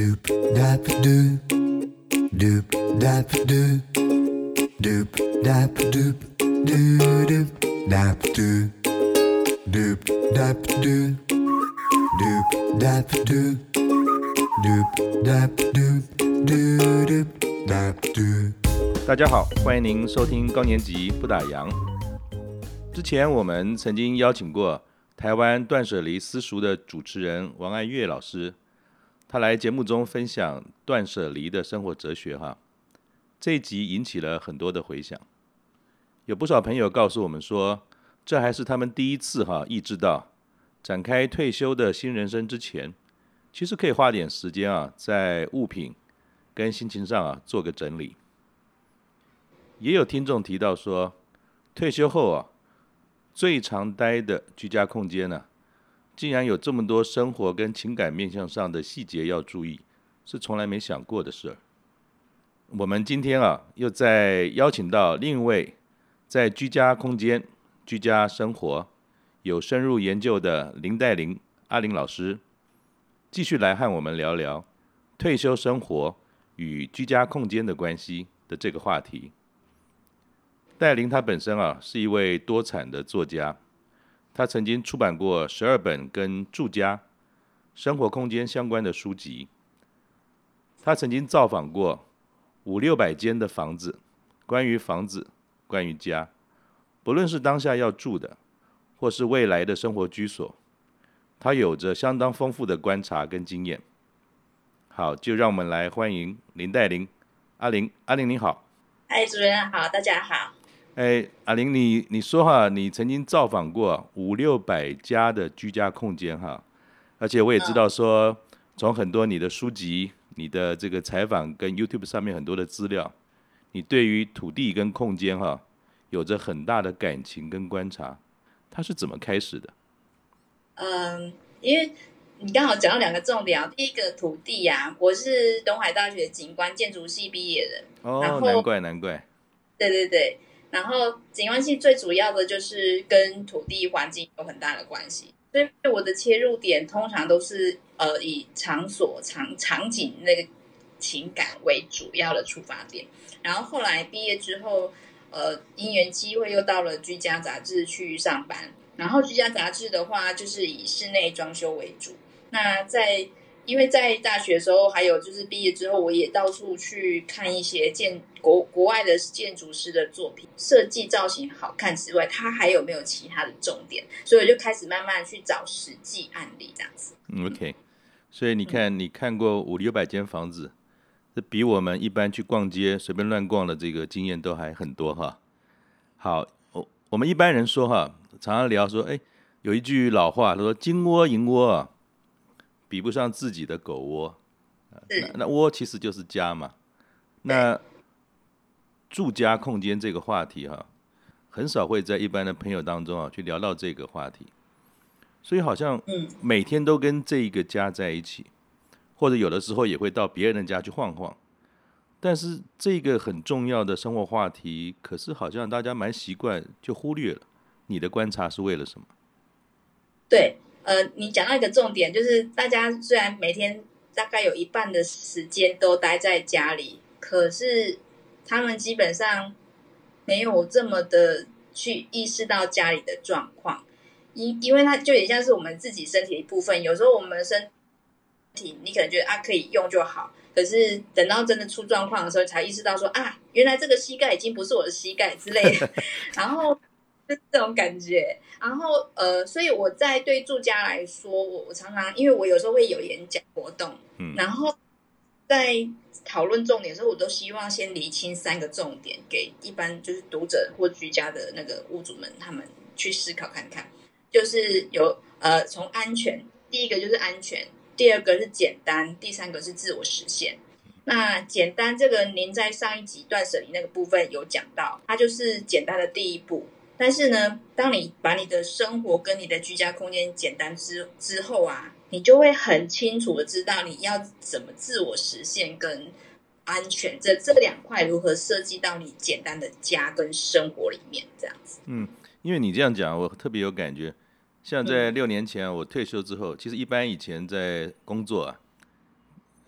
Doop dap doop, doop dap doop, doop dap doop, doo doop dap doop, doop dap doop, doop dap doop, doop dap doop, doo doop dap doop。大家好，欢迎您收听高年级不打烊。之前我们曾经邀请过台湾断舍离私塾的主持人王爱月老师。他来节目中分享断舍离的生活哲学，哈，这一集引起了很多的回响，有不少朋友告诉我们说，这还是他们第一次哈意识到，展开退休的新人生之前，其实可以花点时间啊，在物品跟心情上啊做个整理。也有听众提到说，退休后啊，最常待的居家空间呢，竟然有这么多生活跟情感面向上的细节要注意，是从来没想过的事儿。我们今天啊，又再邀请到另一位在居家空间、居家生活有深入研究的林黛玲阿玲老师，继续来和我们聊聊退休生活与居家空间的关系的这个话题。黛伶她本身啊，是一位多产的作家。他曾经出版过十二本跟住家、生活空间相关的书籍。他曾经造访过五六百间的房子，关于房子，关于家，不论是当下要住的，或是未来的生活居所，他有着相当丰富的观察跟经验。好，就让我们来欢迎林黛玲阿玲，阿玲你好。嗨，主任好，大家好。哎，阿玲，你你说哈，你曾经造访过五六百家的居家空间哈，而且我也知道说，从很多你的书籍、你的这个采访跟 YouTube 上面很多的资料，你对于土地跟空间哈，有着很大的感情跟观察，它是怎么开始的？嗯，因为你刚好讲到两个重点啊，第一个土地呀、啊，我是东海大学景观建筑系毕业的，哦，难怪难怪，对对对。然后景观系最主要的就是跟土地环境有很大的关系，所以我的切入点通常都是呃以场所场场景那个情感为主要的出发点。然后后来毕业之后，呃因缘机会又到了居家杂志去上班，然后居家杂志的话就是以室内装修为主。那在因为在大学的时候，还有就是毕业之后，我也到处去看一些建国国外的建筑师的作品，设计造型好看之外，它还有没有其他的重点？所以我就开始慢慢去找实际案例这样子。，OK。所以你看，你看过五六百间房子，这比我们一般去逛街随便乱逛的这个经验都还很多哈。好，我我们一般人说哈，常常聊说，哎，有一句老话，他说“金窝银窝”。比不上自己的狗窝，那那窝其实就是家嘛。那住家空间这个话题哈，很少会在一般的朋友当中啊去聊到这个话题，所以好像每天都跟这一个家在一起，或者有的时候也会到别人的家去晃晃。但是这个很重要的生活话题，可是好像大家蛮习惯就忽略了。你的观察是为了什么？对。呃，你讲到一个重点，就是大家虽然每天大概有一半的时间都待在家里，可是他们基本上没有这么的去意识到家里的状况，因因为它就也像是我们自己身体的一部分。有时候我们身体你可能觉得啊可以用就好，可是等到真的出状况的时候，才意识到说啊，原来这个膝盖已经不是我的膝盖之类的，然后。这种感觉，然后呃，所以我在对住家来说，我我常常因为我有时候会有演讲活动，嗯，然后在讨论重点的时候，我都希望先厘清三个重点，给一般就是读者或居家的那个屋主们他们去思考看看，就是有呃从安全，第一个就是安全，第二个是简单，第三个是自我实现。那简单这个您在上一集断舍离那个部分有讲到，它就是简单的第一步。但是呢，当你把你的生活跟你的居家空间简单之之后啊，你就会很清楚的知道你要怎么自我实现跟安全这这两块如何设计到你简单的家跟生活里面这样子。嗯，因为你这样讲，我特别有感觉。像在六年前我退休之后，嗯、其实一般以前在工作啊，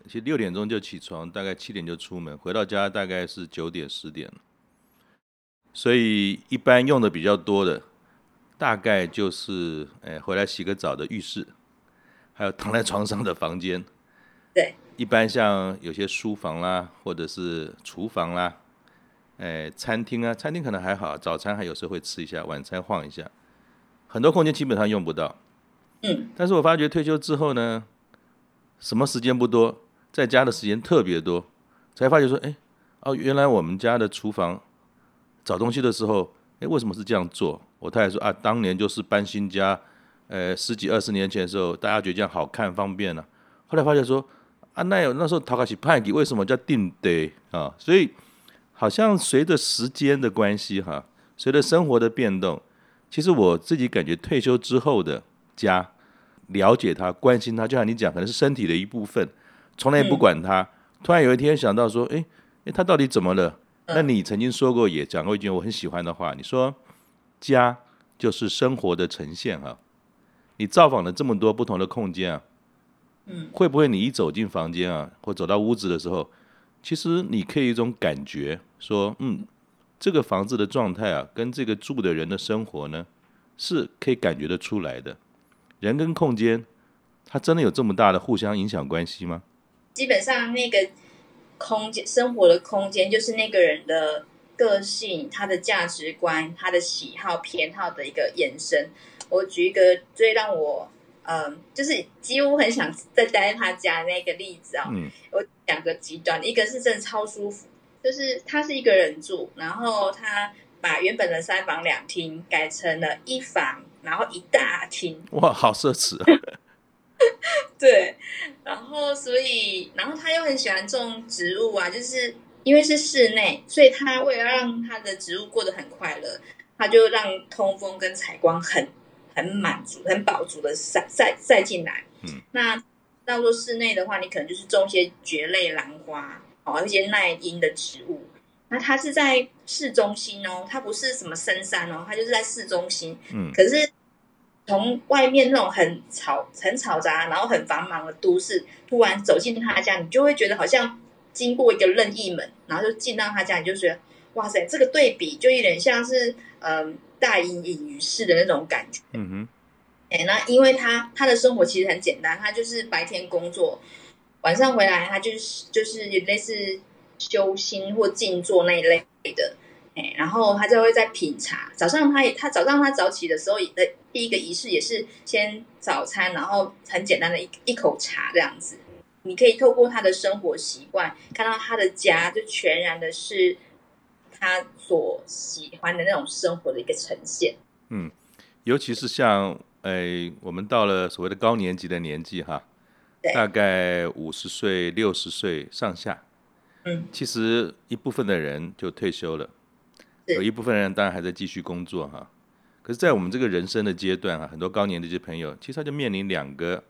其实六点钟就起床，大概七点就出门，回到家大概是九点十点。所以一般用的比较多的，大概就是哎回来洗个澡的浴室，还有躺在床上的房间。对，一般像有些书房啦，或者是厨房啦，哎餐厅啊，餐厅可能还好，早餐还有时候会吃一下，晚餐晃一下，很多空间基本上用不到。嗯，但是我发觉退休之后呢，什么时间不多，在家的时间特别多，才发觉说，哎，哦，原来我们家的厨房。找东西的时候，哎，为什么是这样做？我太太说啊，当年就是搬新家，呃，十几二十年前的时候，大家觉得这样好看方便了、啊。后来发现说，啊，那有那时候陶卡西派给为什么叫定得啊？所以好像随着时间的关系哈，随着生活的变动，其实我自己感觉退休之后的家，了解他、关心他，就像你讲，可能是身体的一部分，从来也不管他。嗯、突然有一天想到说，哎，哎，他到底怎么了？那你曾经说过，也讲过一句我很喜欢的话，你说家就是生活的呈现啊。你造访了这么多不同的空间啊，嗯，会不会你一走进房间啊，或走到屋子的时候，其实你可以一种感觉说，嗯，这个房子的状态啊，跟这个住的人的生活呢，是可以感觉得出来的。人跟空间，它真的有这么大的互相影响关系吗？基本上那个。空间生活的空间就是那个人的个性、他的价值观、他的喜好偏好的一个延伸。我举一个最让我嗯，就是几乎很想再待在他家的那个例子啊、哦。嗯。我两个极端，一个是真的超舒服，就是他是一个人住，然后他把原本的三房两厅改成了一房，然后一大厅。哇，好奢侈啊！对，然后所以，然后他又很喜欢种植物啊，就是因为是室内，所以他为了让他的植物过得很快乐，他就让通风跟采光很很满足、很饱足的晒晒晒进来。嗯，那到做室内的话，你可能就是种一些蕨类兰花，哦，一些耐阴的植物。那它是在市中心哦，它不是什么深山哦，它就是在市中心。嗯，可是。从外面那种很吵、很嘈杂，然后很繁忙的都市，突然走进他家，你就会觉得好像经过一个任意门，然后就进到他家，你就觉得哇塞，这个对比就有点像是嗯、呃、大隐隐于市的那种感觉。嗯哼。哎，那因为他他的生活其实很简单，他就是白天工作，晚上回来他就是就是有类似修心或静坐那一类的。哎，然后他就会在品茶。早上他也，他早上他早起的时候的第一个仪式也是先早餐，然后很简单的一一口茶这样子。你可以透过他的生活习惯，看到他的家就全然的是他所喜欢的那种生活的一个呈现。嗯，尤其是像哎，我们到了所谓的高年级的年纪哈，对大概五十岁、六十岁上下，嗯，其实一部分的人就退休了。有一部分人当然还在继续工作哈，可是，在我们这个人生的阶段啊，很多高年的一些朋友，其实他就面临两个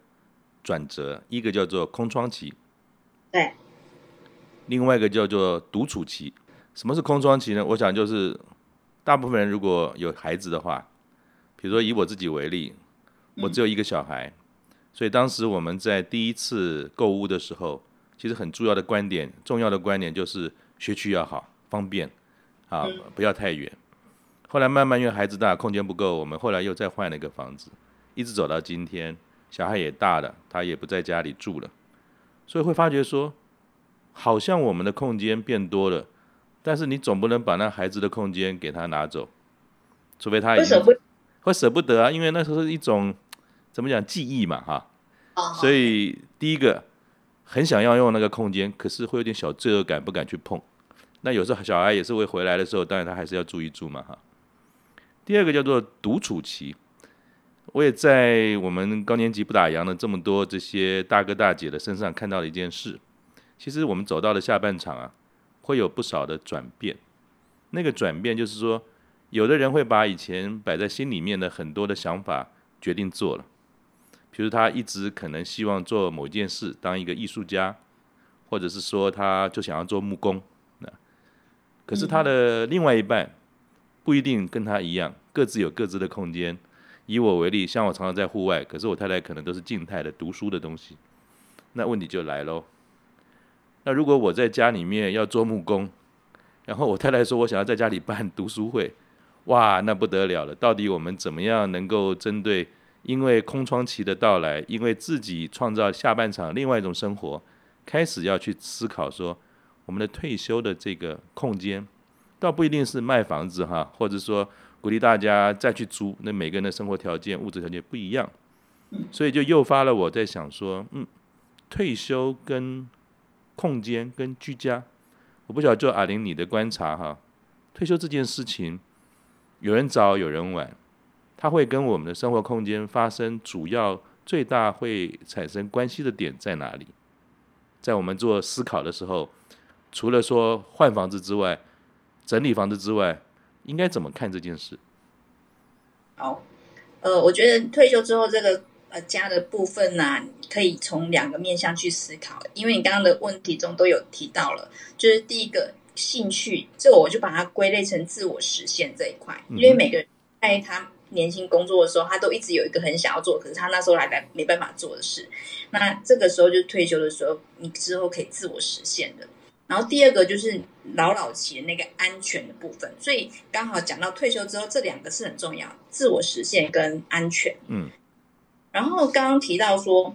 转折，一个叫做空窗期，对，另外一个叫做独处期。什么是空窗期呢？我想就是大部分人如果有孩子的话，比如说以我自己为例，我只有一个小孩，所以当时我们在第一次购物的时候，其实很重要的观点，重要的观点就是学区要好，方便。啊，不要太远。后来慢慢因为孩子大，空间不够，我们后来又再换了一个房子，一直走到今天，小孩也大了，他也不在家里住了，所以会发觉说，好像我们的空间变多了，但是你总不能把那孩子的空间给他拿走，除非他已经会舍不得啊，因为那时候是一种怎么讲记忆嘛，哈。所以第一个很想要用那个空间，可是会有点小罪恶感，不敢去碰。那有时候小孩也是会回来的时候，当然他还是要住一住嘛哈。第二个叫做独处期，我也在我们高年级不打烊的这么多这些大哥大姐的身上看到了一件事。其实我们走到了下半场啊，会有不少的转变。那个转变就是说，有的人会把以前摆在心里面的很多的想法决定做了。比如他一直可能希望做某件事，当一个艺术家，或者是说他就想要做木工。可是他的另外一半不一定跟他一样，各自有各自的空间。以我为例，像我常常在户外，可是我太太可能都是静态的读书的东西。那问题就来喽，那如果我在家里面要做木工，然后我太太说我想要在家里办读书会，哇，那不得了了！到底我们怎么样能够针对因为空窗期的到来，因为自己创造下半场另外一种生活，开始要去思考说我们的退休的这个空间，倒不一定是卖房子哈，或者说鼓励大家再去租，那每个人的生活条件、物质条件不一样，所以就诱发了我在想说，嗯，退休跟空间跟居家。我不晓得，就阿玲你的观察哈，退休这件事情，有人早有人晚，它会跟我们的生活空间发生主要最大会产生关系的点在哪里？在我们做思考的时候，除了说换房子之外，整理房子之外，应该怎么看这件事？好，呃，我觉得退休之后这个。呃，家的部分呢、啊，可以从两个面向去思考，因为你刚刚的问题中都有提到了，就是第一个兴趣，这我就把它归类成自我实现这一块，因为每个人在他年轻工作的时候，他都一直有一个很想要做，可是他那时候还来没办法做的事，那这个时候就退休的时候，你之后可以自我实现的。然后第二个就是老老期的那个安全的部分，所以刚好讲到退休之后，这两个是很重要，自我实现跟安全，嗯。然后刚刚提到说，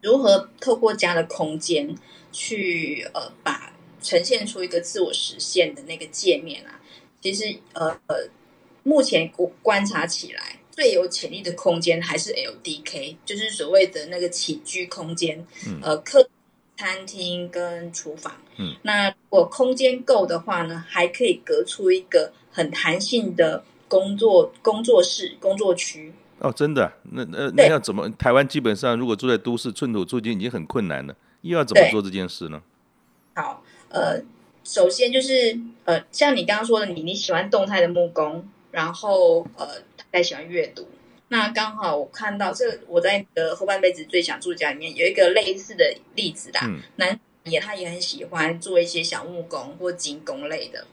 如何透过家的空间去呃，把呈现出一个自我实现的那个界面啊，其实呃呃，目前观观察起来最有潜力的空间还是 LDK，就是所谓的那个起居空间，嗯、呃，客餐厅跟厨房。嗯，那如果空间够的话呢，还可以隔出一个很弹性的工作工作室、工作区。哦，真的？那那那要怎么？台湾基本上如果住在都市，寸土寸金已经很困难了，又要怎么做这件事呢？好，呃，首先就是呃，像你刚刚说的，你你喜欢动态的木工，然后呃，还喜欢阅读。那刚好我看到这，我在的后半辈子最想住家里面有一个类似的例子啦。嗯、男也他也很喜欢做一些小木工或金工类的，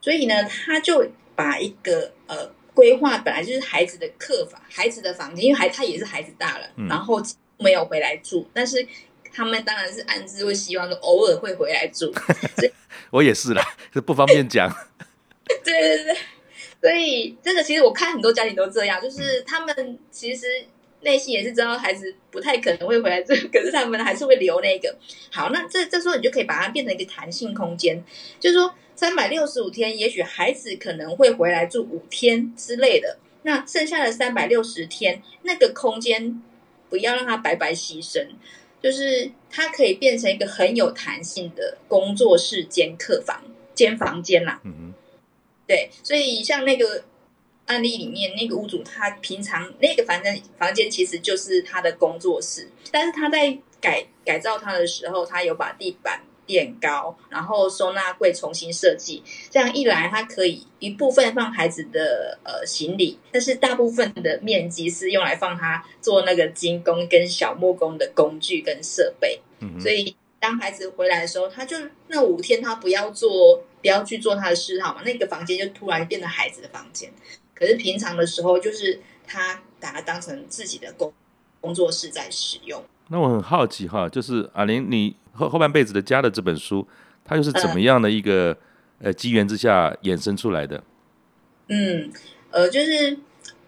所以呢，他就把一个呃。规划本来就是孩子的客房，孩子的房间，因为孩他也是孩子大了，嗯、然后没有回来住，但是他们当然是暗自会希望说偶尔会回来住。我也是啦，是不方便讲。对 对对，所以这个其实我看很多家庭都这样，就是他们其实内心也是知道孩子不太可能会回来住，可是他们还是会留那个。好，那这这时候你就可以把它变成一个弹性空间，就是说。三百六十五天，也许孩子可能会回来住五天之类的。那剩下的三百六十天，那个空间不要让它白白牺牲，就是它可以变成一个很有弹性的工作室兼客房兼房间啦。嗯嗯。对，所以像那个案例里面，那个屋主他平常那个房间房间其实就是他的工作室，但是他在改改造它的时候，他有把地板。垫高，然后收纳柜重新设计，这样一来，它可以一部分放孩子的呃行李，但是大部分的面积是用来放他做那个金工跟小木工的工具跟设备。嗯，所以当孩子回来的时候，他就那五天他不要做，不要去做他的嗜好嘛，那个房间就突然变成孩子的房间。可是平常的时候，就是他把它当成自己的工工作室在使用。那我很好奇哈，就是阿玲你。后后半辈子的家的这本书，它又是怎么样的一个呃机缘之下衍生出来的？嗯，呃，就是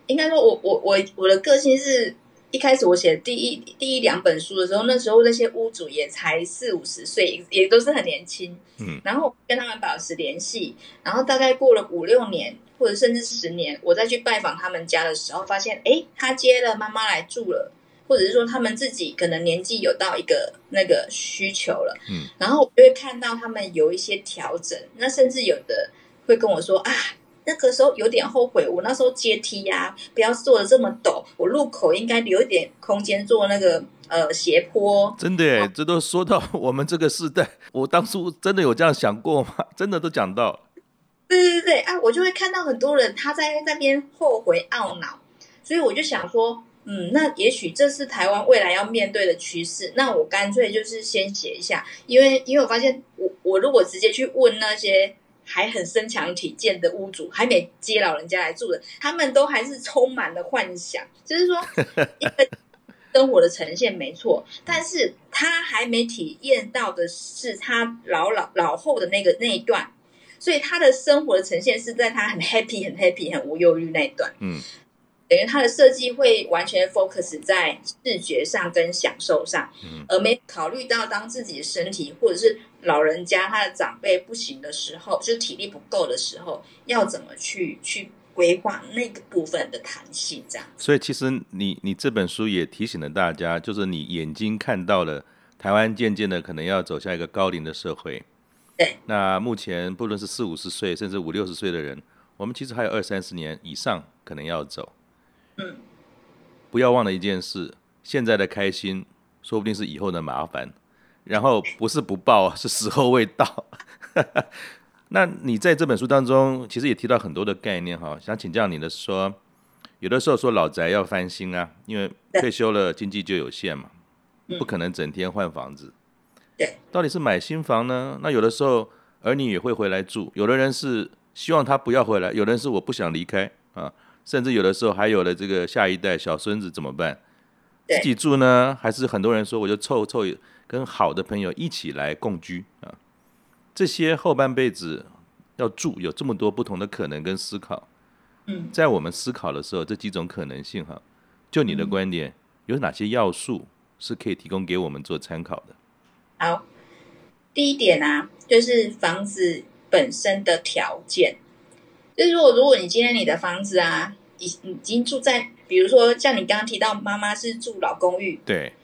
应该说我我我我的个性是一开始我写第一第一两本书的时候，那时候那些屋主也才四五十岁，也都是很年轻。嗯，然后跟他们保持联系，然后大概过了五六年或者甚至十年，我再去拜访他们家的时候，发现哎，他接了妈妈来住了。或者是说他们自己可能年纪有到一个那个需求了，嗯，然后我就会看到他们有一些调整，那甚至有的会跟我说啊，那个时候有点后悔，我那时候阶梯呀、啊，不要做的这么陡，我入口应该留一点空间做那个呃斜坡。真的这都说到我们这个时代，我当初真的有这样想过吗？真的都讲到。对对对啊，我就会看到很多人他在那边后悔懊恼，所以我就想说。嗯，那也许这是台湾未来要面对的趋势。那我干脆就是先写一下，因为因为我发现我，我我如果直接去问那些还很身强体健的屋主，还没接老人家来住的，他们都还是充满了幻想，就是说，因为生活的呈现没错，但是他还没体验到的是他老老老后的那个那一段，所以他的生活的呈现是在他很 happy、很 happy、很无忧虑那一段。嗯，等于他的设计会完全 focus 在视觉上跟享受上，嗯，而没考虑到当自己的身体或者是老人家他的长辈不行的时候，就是体力不够的时候，要怎么去去。规划那个部分的弹性，这样。所以其实你你这本书也提醒了大家，就是你眼睛看到了台湾渐渐的可能要走向一个高龄的社会。对。那目前不论是四五十岁，甚至五六十岁的人，我们其实还有二三十年以上可能要走。嗯。不要忘了一件事，现在的开心，说不定是以后的麻烦。然后不是不报，是时候未到。那你在这本书当中，其实也提到很多的概念哈，想请教你的说，有的时候说老宅要翻新啊，因为退休了经济就有限嘛，不可能整天换房子。对，到底是买新房呢？那有的时候儿女也会回来住，有的人是希望他不要回来，有的人是我不想离开啊，甚至有的时候还有了这个下一代小孙子怎么办？自己住呢，还是很多人说我就凑凑跟好的朋友一起来共居啊？这些后半辈子要住，有这么多不同的可能跟思考。嗯，在我们思考的时候，这几种可能性哈，就你的观点，有哪些要素是可以提供给我们做参考的？好，第一点啊，就是房子本身的条件。就是如果如果你今天你的房子啊，已已经住在，比如说像你刚刚提到妈妈是住老公寓，对，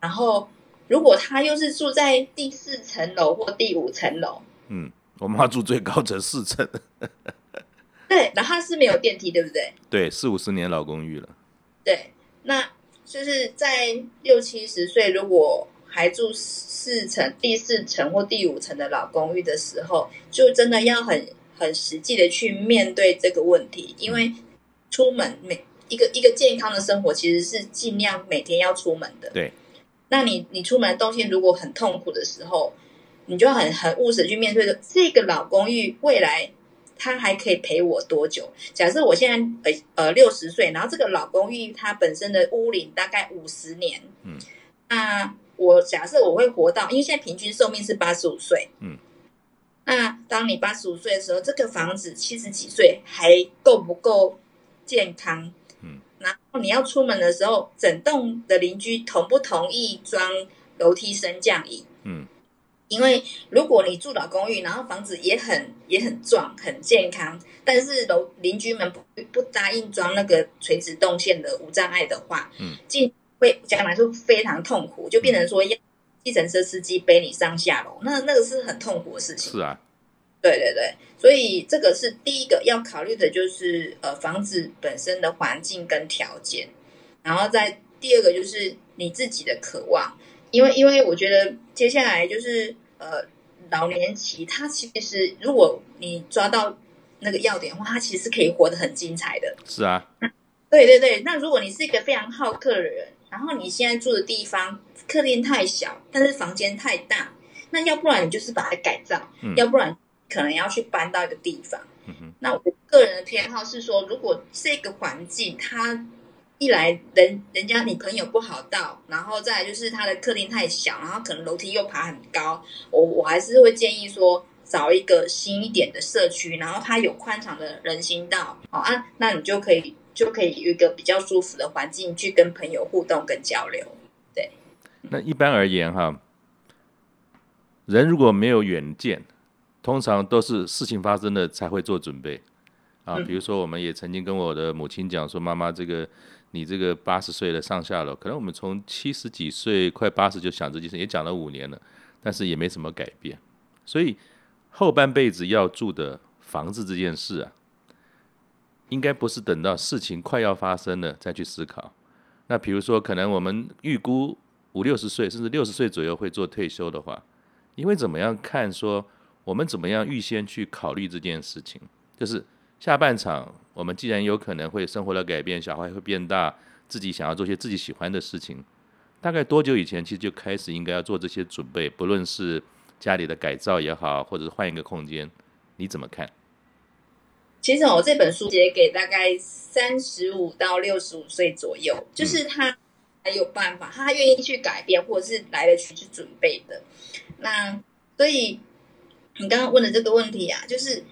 然后。如果他又是住在第四层楼或第五层楼，嗯，我妈住最高层四层，对，然后他是没有电梯，对不对？对，四五十年老公寓了。对，那就是在六七十岁，如果还住四层、第四层或第五层的老公寓的时候，就真的要很很实际的去面对这个问题，因为出门每一个一个健康的生活，其实是尽量每天要出门的。对。那你你出门动线如果很痛苦的时候，你就很很务实去面对的这个老公寓未来他还可以陪我多久？假设我现在呃呃六十岁，然后这个老公寓它本身的屋龄大概五十年，嗯，那我假设我会活到，因为现在平均寿命是八十五岁，嗯，那当你八十五岁的时候，这个房子七十几岁还够不够健康？你要出门的时候，整栋的邻居同不同意装楼梯升降椅？嗯，因为如果你住老公寓，然后房子也很也很壮、很健康，但是楼邻居们不不答应装那个垂直动线的无障碍的话，嗯，进会将来就非常痛苦，就变成说要计程车司机背你上下楼，那那个是很痛苦的事情。是啊。对对对，所以这个是第一个要考虑的，就是呃房子本身的环境跟条件，然后再第二个就是你自己的渴望，因为因为我觉得接下来就是呃老年期，它其实如果你抓到那个要点的话，它其实是可以活得很精彩的。是啊，对对对，那如果你是一个非常好客的人，然后你现在住的地方客厅太小，但是房间太大，那要不然你就是把它改造，嗯、要不然。可能要去搬到一个地方，那我个人的偏好是说，如果这个环境它一来人人家你朋友不好到，然后再来就是他的客厅太小，然后可能楼梯又爬很高，我我还是会建议说找一个新一点的社区，然后它有宽敞的人行道，好啊，那你就可以就可以有一个比较舒服的环境去跟朋友互动跟交流。对，那一般而言哈，人如果没有远见。通常都是事情发生了才会做准备，啊，比如说我们也曾经跟我的母亲讲说，妈妈，这个你这个八十岁了上下楼，可能我们从七十几岁快八十就想这件事，也讲了五年了，但是也没什么改变。所以后半辈子要住的房子这件事啊，应该不是等到事情快要发生了再去思考。那比如说，可能我们预估五六十岁甚至六十岁左右会做退休的话，你会怎么样看说？我们怎么样预先去考虑这件事情？就是下半场，我们既然有可能会生活的改变，小孩会变大，自己想要做些自己喜欢的事情，大概多久以前其实就开始应该要做这些准备？不论是家里的改造也好，或者是换一个空间，你怎么看？其实我这本书写给大概三十五到六十五岁左右，就是他还有办法，他愿意去改变，或者是来得及去准备的。那所以你刚刚问的这个问题啊，就是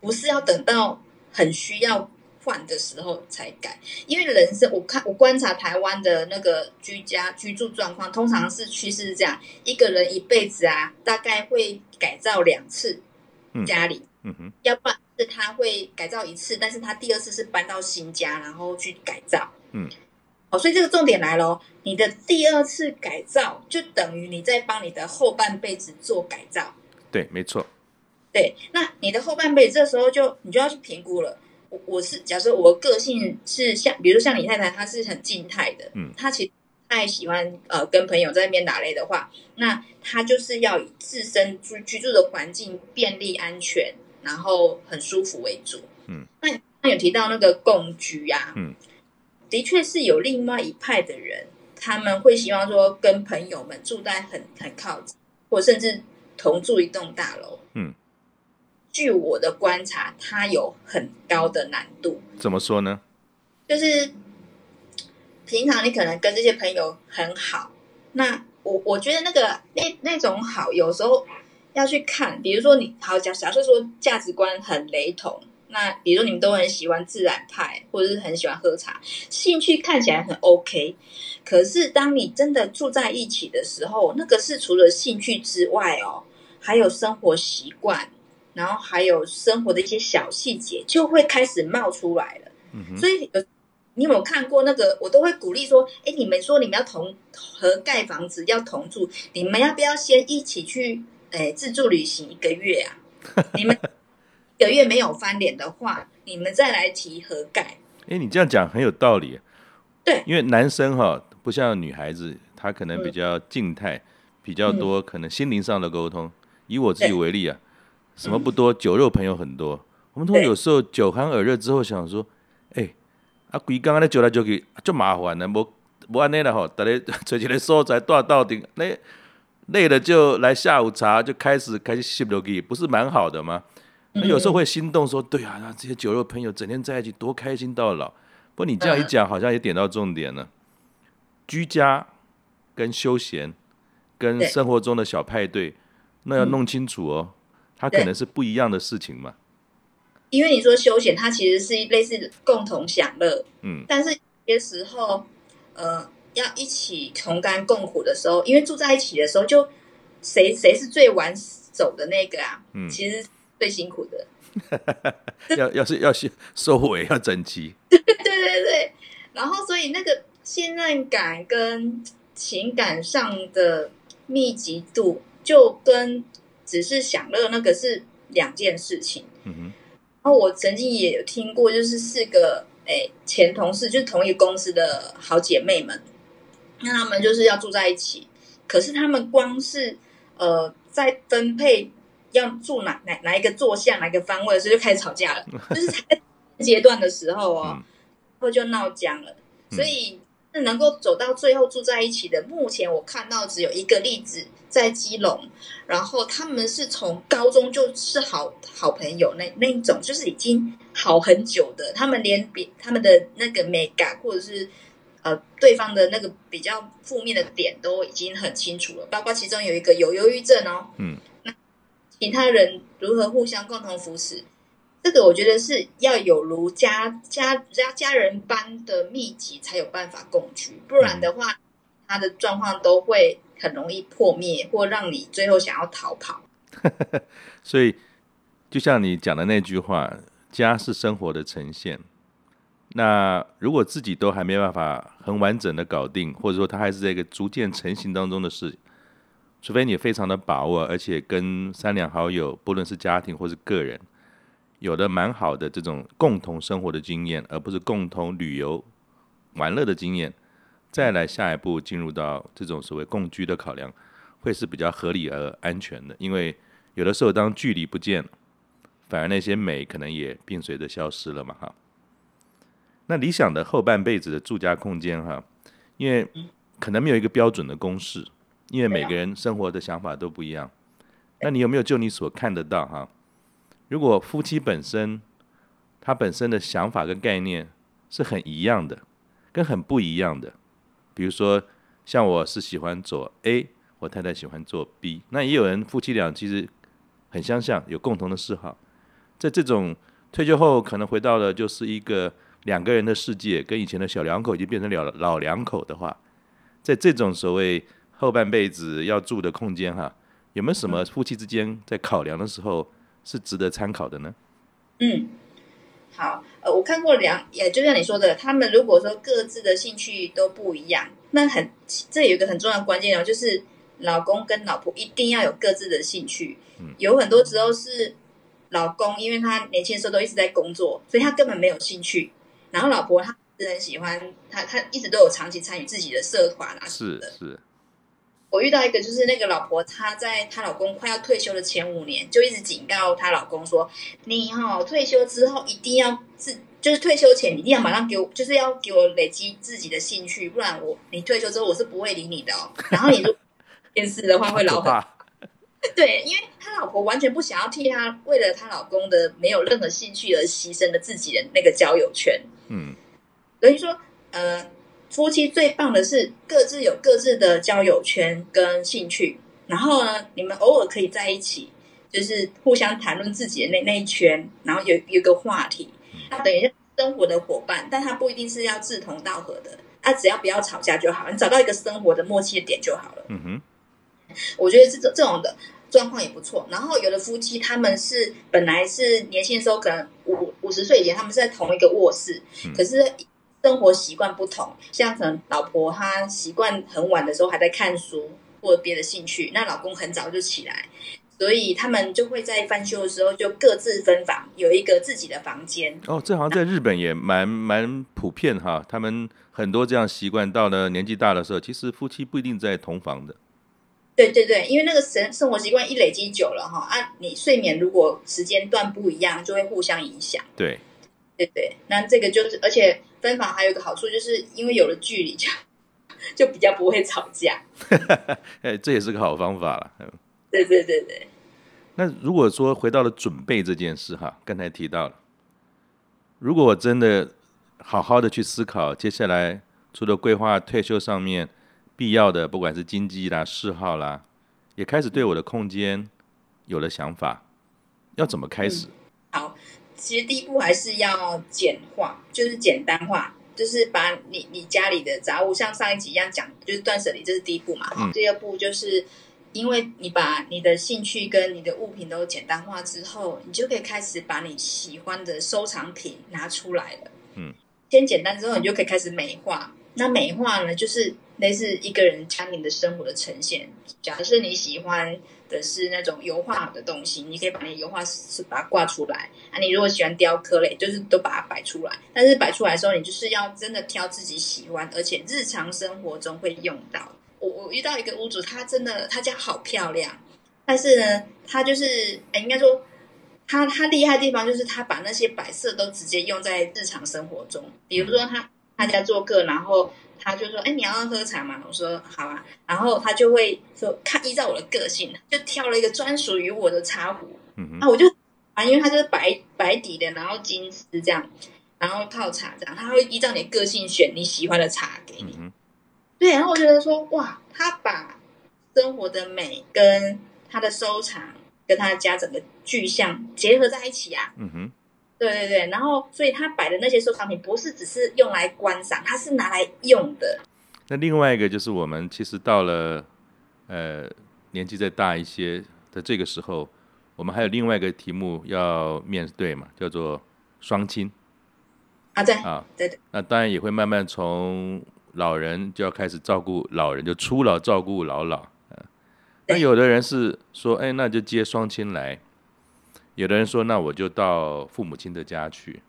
不是要等到很需要换的时候才改？因为人生，我看我观察台湾的那个居家居住状况，通常是趋势是这样：一个人一辈子啊，大概会改造两次家里，嗯哼，要不然是他会改造一次，但是他第二次是搬到新家，然后去改造，嗯。哦，所以这个重点来了，你的第二次改造就等于你在帮你的后半辈子做改造。对，没错。对，那你的后半辈子这时候就你就要去评估了。我我是假设我的个性是像，比如像李太太，她是很静态的，嗯，她其实太喜欢呃跟朋友在那边打擂的话，那她就是要以自身居居住的环境便利、安全，然后很舒服为主。嗯，那那有提到那个共居呀，啊，嗯。的确是有另外一派的人，他们会希望说跟朋友们住在很很靠近，或甚至同住一栋大楼。嗯，据我的观察，它有很高的难度。怎么说呢？就是平常你可能跟这些朋友很好，那我我觉得那个那那种好，有时候要去看，比如说你好假假设说价值观很雷同。那比如说你们都很喜欢自然派，或者是很喜欢喝茶，兴趣看起来很 OK，可是当你真的住在一起的时候，那个是除了兴趣之外哦，还有生活习惯，然后还有生活的一些小细节就会开始冒出来了。嗯哼。所以有你有没有看过那个？我都会鼓励说：哎，你们说你们要同合盖房子要同住，你们要不要先一起去哎自助旅行一个月啊？你们。一个月没有翻脸的话，你们再来提合盖。哎，你这样讲很有道理。对，因为男生哈不像女孩子，他可能比较静态，嗯、比较多可能心灵上的沟通。嗯、以我自己为例啊，什么不多，酒肉朋友很多。嗯、我们通常有时候酒酣耳热之后，想说，哎，啊，鬼刚刚那酒来酒去，就麻烦了，无无安尼了吼，大家 找一个所在住到顶，那累了就来下午茶，就开始开始吸落去，不是蛮好的吗？那有时候会心动，说：“对啊，那这些酒肉朋友整天在一起，多开心到老。”不过你这样一讲，好像也点到重点了。居家跟休闲，跟生活中的小派对，那要弄清楚哦，它可能是不一样的事情嘛。因为你说休闲，它其实是类似共同享乐，嗯，但是有些时候，呃，要一起同甘共苦的时候，因为住在一起的时候，就谁谁是最晚走的那个啊？嗯，其实。最辛苦的，要要是要是收尾要整齐，对对对对，然后所以那个信任感跟情感上的密集度，就跟只是享乐那个是两件事情。嗯哼，然后我曾经也有听过，就是四个诶前同事，就是同一个公司的好姐妹们，那他们就是要住在一起，可是他们光是呃在分配。要住哪哪哪一个坐向，哪一个方位，所以就开始吵架了。就是才阶段的时候哦，然后就闹僵了。所以是能够走到最后住在一起的，目前我看到只有一个例子，在基隆。然后他们是从高中就是好好朋友，那那一种就是已经好很久的。他们连比他们的那个美感，或者是呃对方的那个比较负面的点，都已经很清楚了。包括其中有一个有忧郁症哦，嗯。其他人如何互相共同扶持，这个我觉得是要有如家家家家人般的密集才有办法共居，不然的话，他的状况都会很容易破灭，或让你最后想要逃跑。所以，就像你讲的那句话，家是生活的呈现。那如果自己都还没办法很完整的搞定，或者说它还是在一个逐渐成型当中的事。除非你非常的把握，而且跟三两好友，不论是家庭或是个人，有的蛮好的这种共同生活的经验，而不是共同旅游玩乐的经验，再来下一步进入到这种所谓共居的考量，会是比较合理而安全的。因为有的时候当距离不见，反而那些美可能也并随着消失了嘛，哈。那理想的后半辈子的住家空间，哈，因为可能没有一个标准的公式。因为每个人生活的想法都不一样，那你有没有就你所看得到哈？如果夫妻本身他本身的想法跟概念是很一样的，跟很不一样的，比如说，像我是喜欢做 A，我太太喜欢做 B，那也有人夫妻俩其实很相像，有共同的嗜好。在这种退休后可能回到了就是一个两个人的世界，跟以前的小两口已经变成了老两口的话，在这种所谓后半辈子要住的空间哈，有没有什么夫妻之间在考量的时候是值得参考的呢？嗯。好，呃，我看过两，也就像你说的，他们如果说各自的兴趣都不一样，那很，这有一个很重要的关键哦，就是老公跟老婆一定要有各自的兴趣。嗯，有很多时候是老公，因为他年轻的时候都一直在工作，所以他根本没有兴趣。然后老婆她是很喜欢，她她一直都有长期参与自己的社团啊，是是。我遇到一个，就是那个老婆，她在她老公快要退休的前五年，就一直警告她老公说：“你哈、哦、退休之后一定要自，就是退休前一定要马上给我，就是要给我累积自己的兴趣，不然我你退休之后我是不会理你的哦。然后你如果电视的话会老很，对，因为她老婆完全不想要替她为了她老公的没有任何兴趣而牺牲了自己的那个交友圈。嗯，等于说，呃。夫妻最棒的是各自有各自的交友圈跟兴趣，然后呢，你们偶尔可以在一起，就是互相谈论自己的那那一圈，然后有有一个话题，那等于是生活的伙伴，但他不一定是要志同道合的，他只要不要吵架就好，你找到一个生活的默契的点就好了。嗯哼，我觉得这种这种的状况也不错。然后有的夫妻他们是本来是年轻的时候，可能五五十岁以前他们是在同一个卧室，可是。生活习惯不同，像可能老婆她习惯很晚的时候还在看书或者别的兴趣，那老公很早就起来，所以他们就会在翻修的时候就各自分房，有一个自己的房间。哦，这好像在日本也蛮蛮普遍哈，他们很多这样习惯，到了年纪大的时候，其实夫妻不一定在同房的。对对对，因为那个生生活习惯一累积久了哈，啊，你睡眠如果时间段不一样，就会互相影响。对。对对，那这个就是，而且分房还有一个好处，就是因为有了距离，就 就比较不会吵架。哎，这也是个好方法了。对对对对。那如果说回到了准备这件事哈，刚才提到了，如果我真的好好的去思考，接下来除了规划退休上面必要的，不管是经济啦、嗜好啦，也开始对我的空间有了想法，要怎么开始？嗯、好。其实第一步还是要简化，就是简单化，就是把你你家里的杂物，像上一集一样讲，就是断舍离，这是第一步嘛。嗯。第二步就是，因为你把你的兴趣跟你的物品都简单化之后，你就可以开始把你喜欢的收藏品拿出来了。嗯。先简单之后，你就可以开始美化。那美化呢，就是类似一个人家庭的生活的呈现。假设你喜欢。的是那种油画的东西，你可以把那油画是把它挂出来啊。你如果喜欢雕刻类，就是都把它摆出来。但是摆出来的时候，你就是要真的挑自己喜欢，而且日常生活中会用到。我我遇到一个屋主，他真的他家好漂亮，但是呢，他就是哎，应该说他他厉害的地方就是他把那些摆设都直接用在日常生活中，比如说他他家做客，然后。他就说：“哎，你要喝茶吗？”我说：“好啊。”然后他就会说：“看依照我的个性，就挑了一个专属于我的茶壶。”嗯哼，那我就啊，因为它就是白白底的，然后金丝这样，然后泡茶这样，他会依照你的个性选你喜欢的茶给你。嗯、对，然后我觉得说，哇，他把生活的美跟他的收藏跟他的家整个具象结合在一起啊。嗯哼。对对对，然后所以他摆的那些收藏品不是只是用来观赏，他是拿来用的。那另外一个就是我们其实到了呃年纪再大一些的这个时候，我们还有另外一个题目要面对嘛，叫做双亲。啊对啊对对。那当然也会慢慢从老人就要开始照顾老人，就初老照顾老老。嗯。那有的人是说，哎，那就接双亲来。有的人说，那我就到父母亲的家去。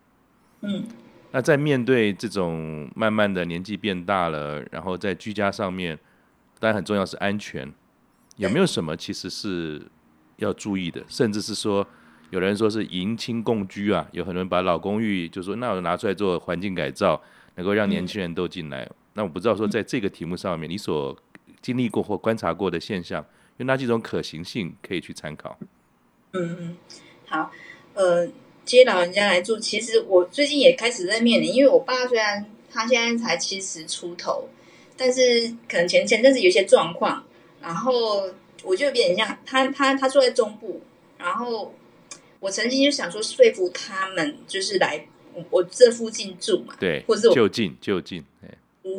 嗯，那在面对这种慢慢的年纪变大了，然后在居家上面，当然很重要是安全。有没有什么其实是要注意的？甚至是说，有人说是迎亲共居啊，有很多人把老公寓就说，那我拿出来做环境改造，能够让年轻人都进来。嗯。那我不知道说，在这个题目上面，你所经历过或观察过的现象，有哪几种可行性可以去参考？嗯嗯。好，呃，接老人家来住，其实我最近也开始在面临，因为我爸虽然他现在才七十出头，但是可能前前阵子有些状况，然后我就有点像他他他住在中部，然后我曾经就想说说服他们，就是来我这附近住嘛，对，或者是我就近就近，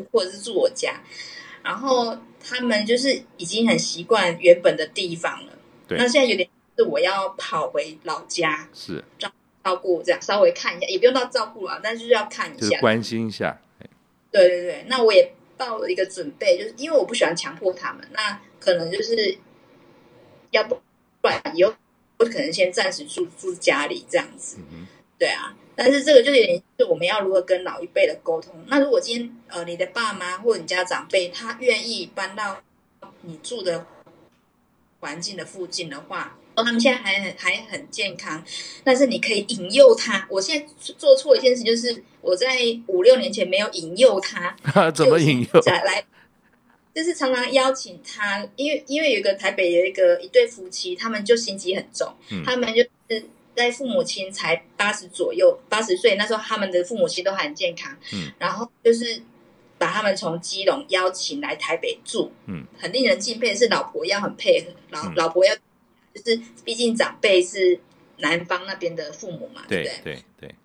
或者是住我家，然后他们就是已经很习惯原本的地方了，对，那现在有点是我要跑回老家，是照照顾这样，稍微看一下，也不用到照顾啊，但是就是要看一下，就是关心一下。对对对，那我也报了一个准备，就是因为我不喜欢强迫他们，那可能就是要不不然以后我可能先暂时住住家里这样子，嗯，对啊。但是这个就有点是我们要如何跟老一辈的沟通。那如果今天呃你的爸妈或者你家长辈他愿意搬到你住的环境的附近的话，他们现在还很还很健康，但是你可以引诱他。我现在做错一件事，就是我在五六年前没有引诱他。怎么引诱？来，就是常常邀请他，因为因为有一个台北有一个一对夫妻，他们就心机很重，嗯、他们就是在父母亲才八十左右，八十岁那时候，他们的父母亲都还很健康，嗯，然后就是把他们从基隆邀请来台北住，嗯，很令人敬佩的是老婆要很配合，老、嗯、老婆要。就是，毕竟长辈是男方那边的父母嘛，对不对？对对。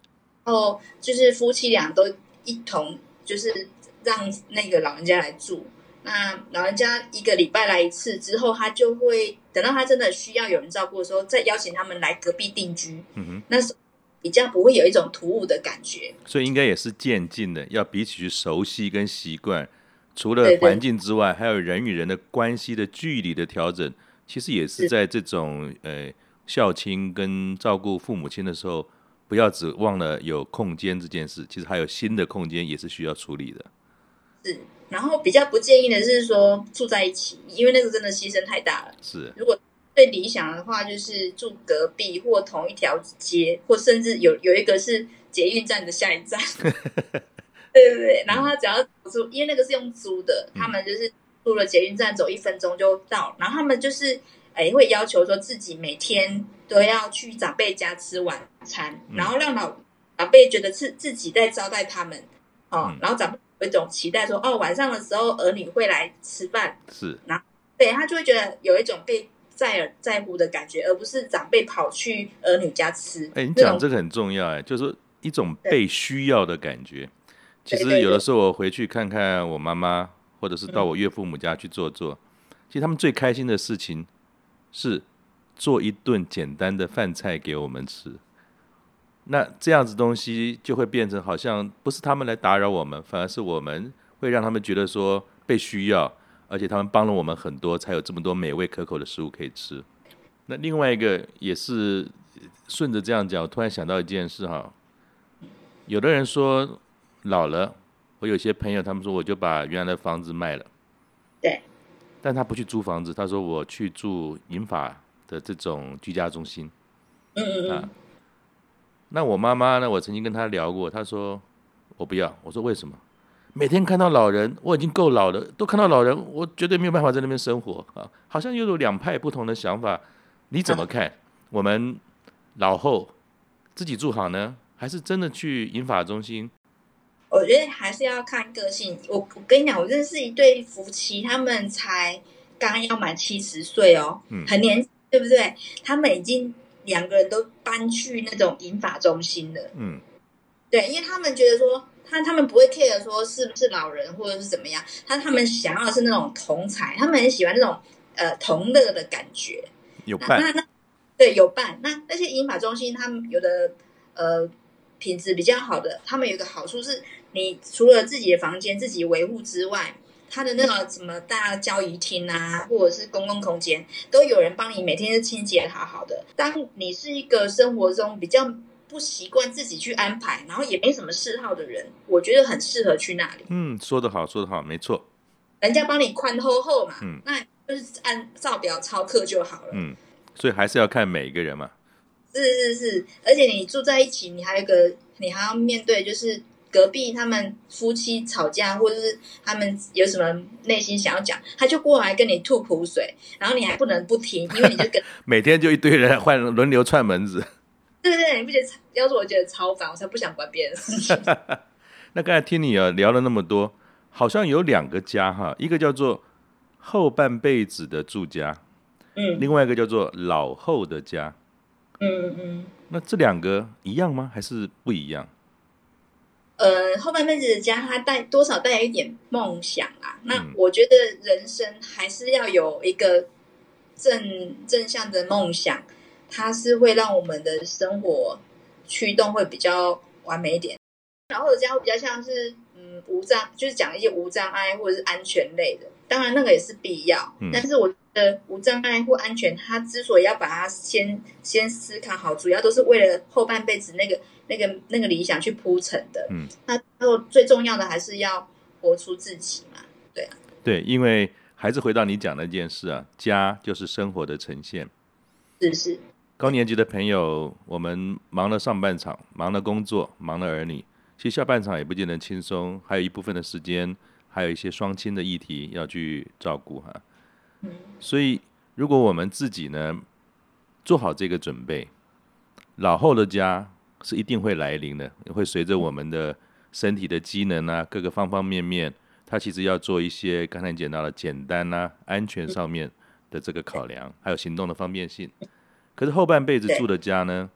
然后就是夫妻俩都一同，就是让那个老人家来住。那老人家一个礼拜来一次之后，他就会等到他真的需要有人照顾的时候，再邀请他们来隔壁定居。嗯哼。那是比较不会有一种突兀的感觉。所以应该也是渐进的，要彼此去熟悉跟习惯。除了环境之外，还有人与人的关系的距离的调整。其实也是在这种呃孝亲跟照顾父母亲的时候，不要只忘了有空间这件事。其实还有新的空间也是需要处理的。是，然后比较不建议的是说住在一起，因为那个真的牺牲太大了。是，如果最理想的话，就是住隔壁或同一条街，或甚至有有一个是捷运站的下一站。对对对，然后他只要租，因为那个是用租的，他们就是。出了捷运站，走一分钟就到。然后他们就是，哎，会要求说自己每天都要去长辈家吃晚餐，嗯、然后让老长辈觉得是自己在招待他们，哦，嗯、然后长辈有一种期待说，哦，晚上的时候儿女会来吃饭，是，然后对他就会觉得有一种被在而在乎的感觉，而不是长辈跑去儿女家吃。哎，你讲这个很重要，哎，就是一种被需要的感觉。其实有的时候我回去看看我妈妈。或者是到我岳父母家去坐坐，嗯、其实他们最开心的事情是做一顿简单的饭菜给我们吃。那这样子东西就会变成好像不是他们来打扰我们，反而是我们会让他们觉得说被需要，而且他们帮了我们很多，才有这么多美味可口的食物可以吃。那另外一个也是顺着这样讲，我突然想到一件事哈，有的人说老了。我有些朋友，他们说我就把原来的房子卖了，对，但他不去租房子，他说我去住银发的这种居家中心，嗯嗯嗯，啊，那我妈妈呢？我曾经跟她聊过，她说我不要，我说为什么？每天看到老人，我已经够老了，都看到老人，我绝对没有办法在那边生活啊！好像又有两派不同的想法，你怎么看？啊，我们老后自己住好呢，还是真的去银发中心？我觉得还是要看个性。我我跟你讲，我认识一对夫妻，他们才刚要满七十岁哦，嗯、很年轻，对不对？他们已经两个人都搬去那种银发中心了。嗯，对，因为他们觉得说，他他们不会 care 说是不是老人或者是怎么样，他他们想要的是那种同才，他们很喜欢那种呃同乐的感觉。有伴，那那对有伴。那那些银发中心，他们有的呃。品质比较好的，他们有个好处是，你除了自己的房间自己维护之外，他的那个什么大交易厅啊，或者是公共空间，都有人帮你每天都清洁好好的。当你是一个生活中比较不习惯自己去安排，然后也没什么嗜好的人，我觉得很适合去那里。嗯，说得好，说得好，没错。人家帮你宽厚厚嘛，嗯，那就是按照表操课就好了。嗯，所以还是要看每一个人嘛。是是是，而且你住在一起，你还有一个，你还要面对，就是隔壁他们夫妻吵架，或者是他们有什么内心想要讲，他就过来跟你吐苦水，然后你还不能不听，因为你就跟 每天就一堆人换轮流串门子。对对对，你不觉得？要是我觉得超烦，我才不想管别人的事情。那刚才听你啊聊了那么多，好像有两个家哈，一个叫做后半辈子的住家，嗯，另外一个叫做老后的家，嗯嗯，那这两个一样吗？还是不一样？呃，后半辈子的家，它带多少带有一点梦想啊。那嗯我觉得人生还是要有一个正正向的梦想，它是会让我们的生活驱动会比较完美一点。然后的家会比较像是嗯无障，就是讲一些无障碍或者是安全类的。当然那个也是必要，嗯但是我无障碍或安全，他之所以要把它先先思考好，主要都是为了后半辈子那个。那个那个理想去铺陈的，嗯，那最重要的还是要活出自己嘛，对啊，对，因为还是回到你讲那件事啊，家就是生活的呈现，是是。高年级的朋友，我们忙了上半场，忙了工作，忙了儿女，其实下半场也不见得轻松，还有一部分的时间，还有一些双亲的议题要去照顾哈，嗯，所以如果我们自己呢做好这个准备，老后的家。是一定会来临的，会随着我们的身体的机能啊，各个方方面面，它其实要做一些刚才讲到的简单啊、安全上面的这个考量，还有行动的方便性。可是后半辈子住的家呢，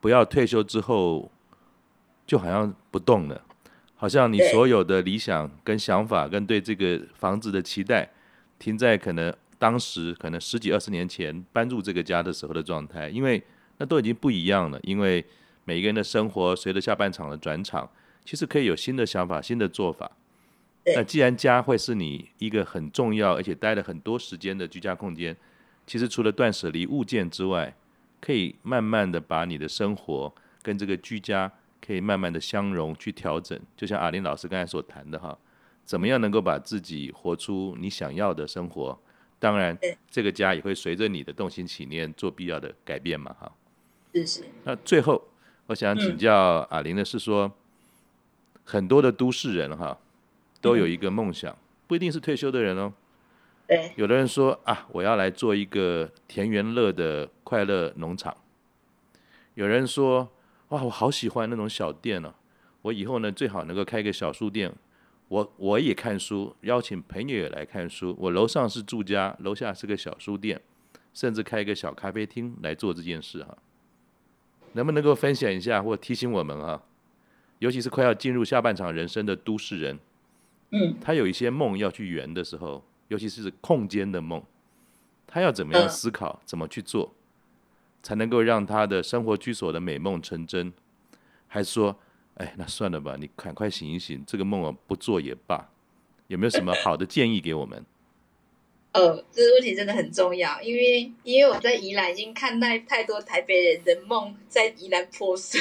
不要退休之后就好像不动了，好像你所有的理想跟想法跟对这个房子的期待，停在可能当时可能十几二十年前搬入这个家的时候的状态，因为那都已经不一样了，因为。每一个人的生活随着下半场的转场，其实可以有新的想法、新的做法。那既然家会是你一个很重要而且待了很多时间的居家空间，其实除了断舍离物件之外，可以慢慢的把你的生活跟这个居家可以慢慢的相融去调整。就像阿林老师刚才所谈的哈，怎么样能够把自己活出你想要的生活？当然，这个家也会随着你的动心起念做必要的改变嘛哈。是是。那最后。我想请教阿玲的是说，嗯、很多的都市人哈，都有一个梦想，嗯、不一定是退休的人哦。对，有的人说啊，我要来做一个田园乐的快乐农场。有人说，哇，我好喜欢那种小店哦，我以后呢最好能够开个小书店，我我也看书，邀请朋友也来看书。我楼上是住家，楼下是个小书店，甚至开一个小咖啡厅来做这件事哈。能不能够分享一下，或提醒我们哈？尤其是快要进入下半场人生的都市人，嗯，他有一些梦要去圆的时候，尤其是空间的梦，他要怎么样思考，呃、怎么去做，才能够让他的生活居所的美梦成真？还是说，哎，那算了吧，你赶快醒一醒，这个梦啊不做也罢。有没有什么好的建议给我们？呃，这个问题真的很重要，因为因为我在宜兰已经看到太多台北人的梦在宜兰破碎，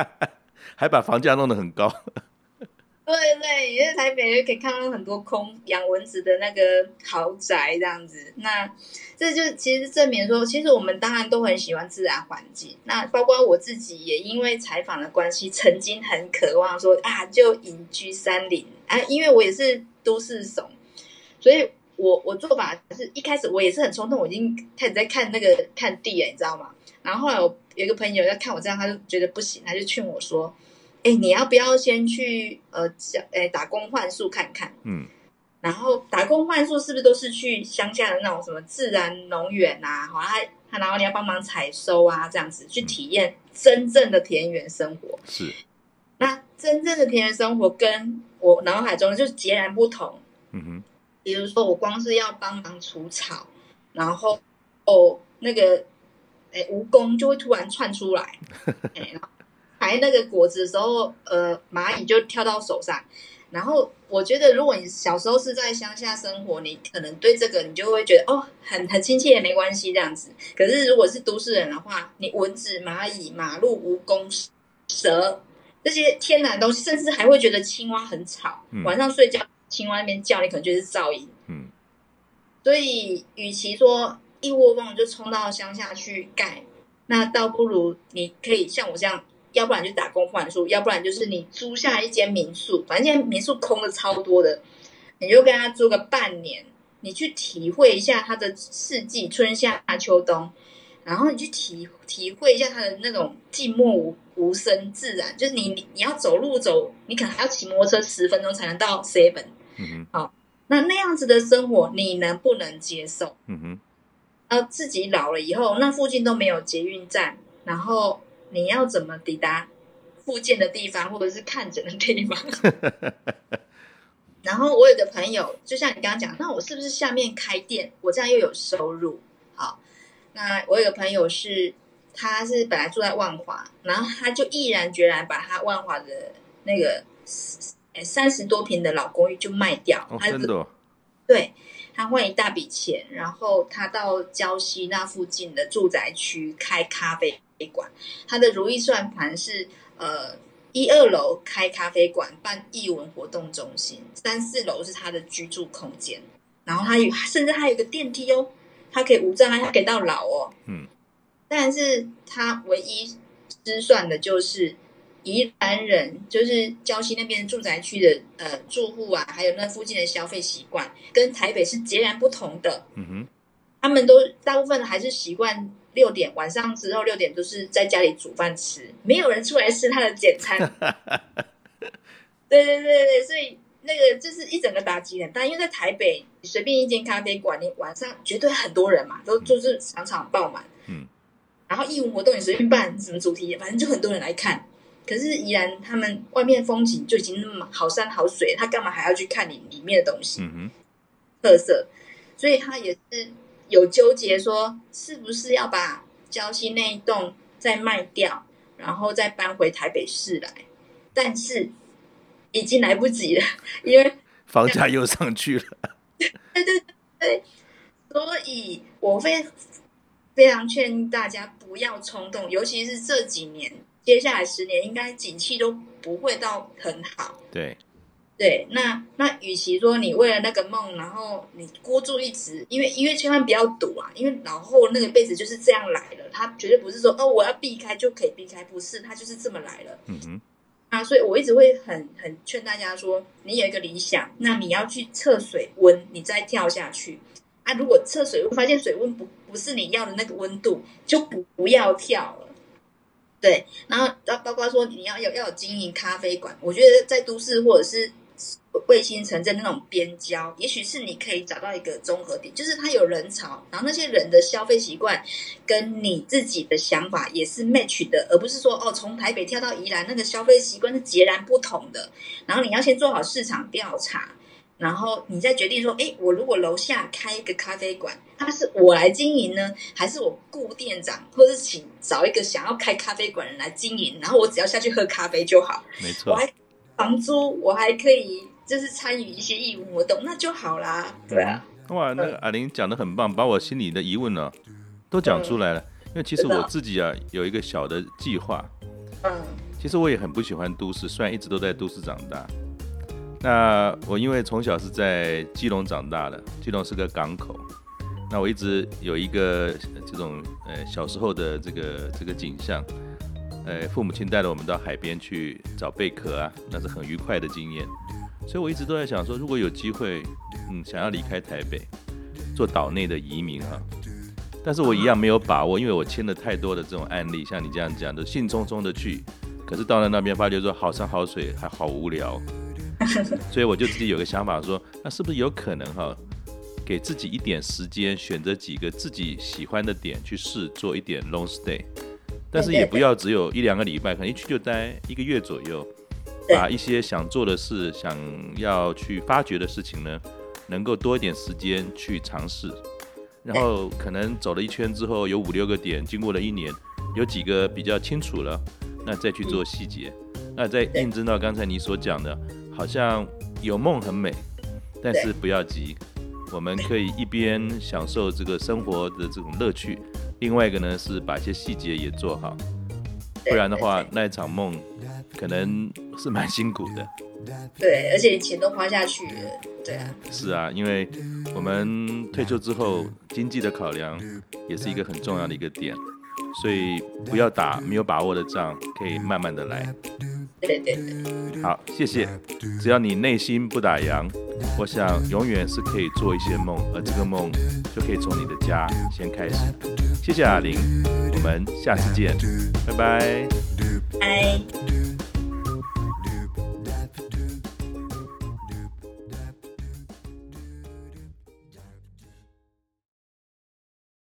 还把房价弄得很高。对对，因为台北人可以看到很多空养蚊子的那个豪宅这样子，那这就其实证明说，其实我们当然都很喜欢自然环境。那包括我自己也因为采访的关系，曾经很渴望说啊，就隐居山林啊，因为我也是都市怂，所以。我我做法是一开始我也是很冲动，我已经开始在看那个看地了，你知道吗？然后后来我有一个朋友要看我这样，他就觉得不行，他就劝我说：“哎，你要不要先去呃，哎打工换宿看看？”嗯，然后打工换宿是不是都是去乡下的那种什么自然农园啊？好，他他然后你要帮忙采收啊，这样子去体验真正的田园生活。是，那真正的田园生活跟我脑海中就是截然不同。嗯哼。比如说，我光是要帮忙除草，然后哦，那个诶蜈蚣就会突然窜出来，然后排那个果子的时候，呃，蚂蚁就跳到手上。然后我觉得，如果你小时候是在乡下生活，你可能对这个你就会觉得哦，很很亲切也没关系这样子。可是如果是都市人的话，你蚊子、蚂蚁、马路、蜈蚣、蛇这些天然东西，甚至还会觉得青蛙很吵，嗯、晚上睡觉。青蛙那边叫，你可能觉得是噪音。嗯，所以与其说一窝蜂就冲到乡下去盖，那倒不如你可以像我这样，要不然就打工换宿，要不然就是你租下一间民宿，反正现在民宿空的超多的，你就跟他租个半年，你去体会一下它的四季，春夏秋冬，然后你去体体会一下它的那种寂寞无无声自然，就是你你要走路走，你可能还要骑摩托车十分钟才能到 seven。嗯哼，好，那那样子的生活你能不能接受？嗯哼，呃，自己老了以后，那附近都没有捷运站，然后你要怎么抵达附近的地方，或者是看诊的地方？然后我有个朋友，就像你刚刚讲，那我是不是下面开店，我这样又有收入？好，那我有个朋友是。他是本来住在万华，然后他就毅然决然把他万华的那个三十多平的老公寓就卖掉。哦，真的？对，他换一大笔钱，然后他到礁溪那附近的住宅区开咖啡馆。他的如意算盘是呃一二楼开咖啡馆，办艺文活动中心，三四楼是他的居住空间。然后他有甚至还有个电梯哦，他可以无障碍，他可以到老哦。嗯。但是他唯一失算的就是宜兰人，就是礁溪那边住宅区的呃住户啊，还有那附近的消费习惯，跟台北是截然不同的。嗯哼，他们都大部分还是习惯六点晚上之后六点都是在家里煮饭吃，没有人出来吃他的简餐。对对对对，所以那个就是一整个打击很大，因为在台北随便一间咖啡馆，你晚上绝对很多人嘛，都就是场场爆满。嗯。然后义务活动你随便办，什么主题，反正就很多人来看。可是宜兰他们外面风景就已经那么好山好水，他干嘛还要去看你里面的东西？嗯哼，特色。所以他也是有纠结，说是不是要把礁溪那一栋再卖掉，然后再搬回台北市来？但是已经来不及了，因为房价又上去了。对对对对，所以我会。非常劝大家不要冲动，尤其是这几年，接下来十年应该景气都不会到很好。对，对，那那与其说你为了那个梦，然后你孤注一掷，因为因为千万不要赌啊，因为老后那个辈子就是这样来了，他绝对不是说哦我要避开就可以避开，不是，他就是这么来了。嗯哼，啊，所以我一直会很很劝大家说，你有一个理想，那你要去测水温，你再跳下去。啊，如果测水温发现水温不不是你要的那个温度，就不不要跳了。对，然后包包括说你要有要有经营咖啡馆，我觉得在都市或者是卫星城镇那种边郊，也许是你可以找到一个综合点，就是它有人潮，然后那些人的消费习惯跟你自己的想法也是 match 的，而不是说哦从台北跳到宜兰那个消费习惯是截然不同的。然后你要先做好市场调查。然后你再决定说，哎，我如果楼下开一个咖啡馆，它是我来经营呢，还是我雇店长，或者是请找一个想要开咖啡馆的人来经营？然后我只要下去喝咖啡就好。没错，我还房租，我还可以就是参与一些义务活动，那就好啦。对啊，哇，那个阿玲讲的很棒，把我心里的疑问呢都讲出来了。因为其实我自己啊有一个小的计划。嗯，其实我也很不喜欢都市，虽然一直都在都市长大。那我因为从小是在基隆长大的，基隆是个港口，那我一直有一个这种呃小时候的这个这个景象，呃父母亲带着我们到海边去找贝壳啊，那是很愉快的经验，所以我一直都在想说，如果有机会，嗯，想要离开台北，做岛内的移民哈，但是我一样没有把握，因为我签了太多的这种案例，像你这样讲的，兴冲冲的去，可是到了那边发觉说好山好水还好无聊。所以我就自己有个想法说，说那是不是有可能哈，给自己一点时间，选择几个自己喜欢的点去试做一点 long stay，但是也不要只有一两个礼拜，可能一去就待一个月左右，把一些想做的事、想要去发掘的事情呢，能够多一点时间去尝试，然后可能走了一圈之后，有五六个点，经过了一年，有几个比较清楚了，那再去做细节，那再印证到刚才你所讲的。好像有梦很美，但是不要急，我们可以一边享受这个生活的这种乐趣，另外一个呢是把一些细节也做好，不然的话那一场梦可能是蛮辛苦的。对，而且钱都花下去了。对啊。是啊，因为我们退休之后，经济的考量也是一个很重要的一个点，所以不要打没有把握的仗，可以慢慢的来。对对对，好，谢谢。只要你内心不打烊，我想永远是可以做一些梦，而这个梦就可以从你的家先开始。谢谢阿玲，我们下次见，拜拜。拜。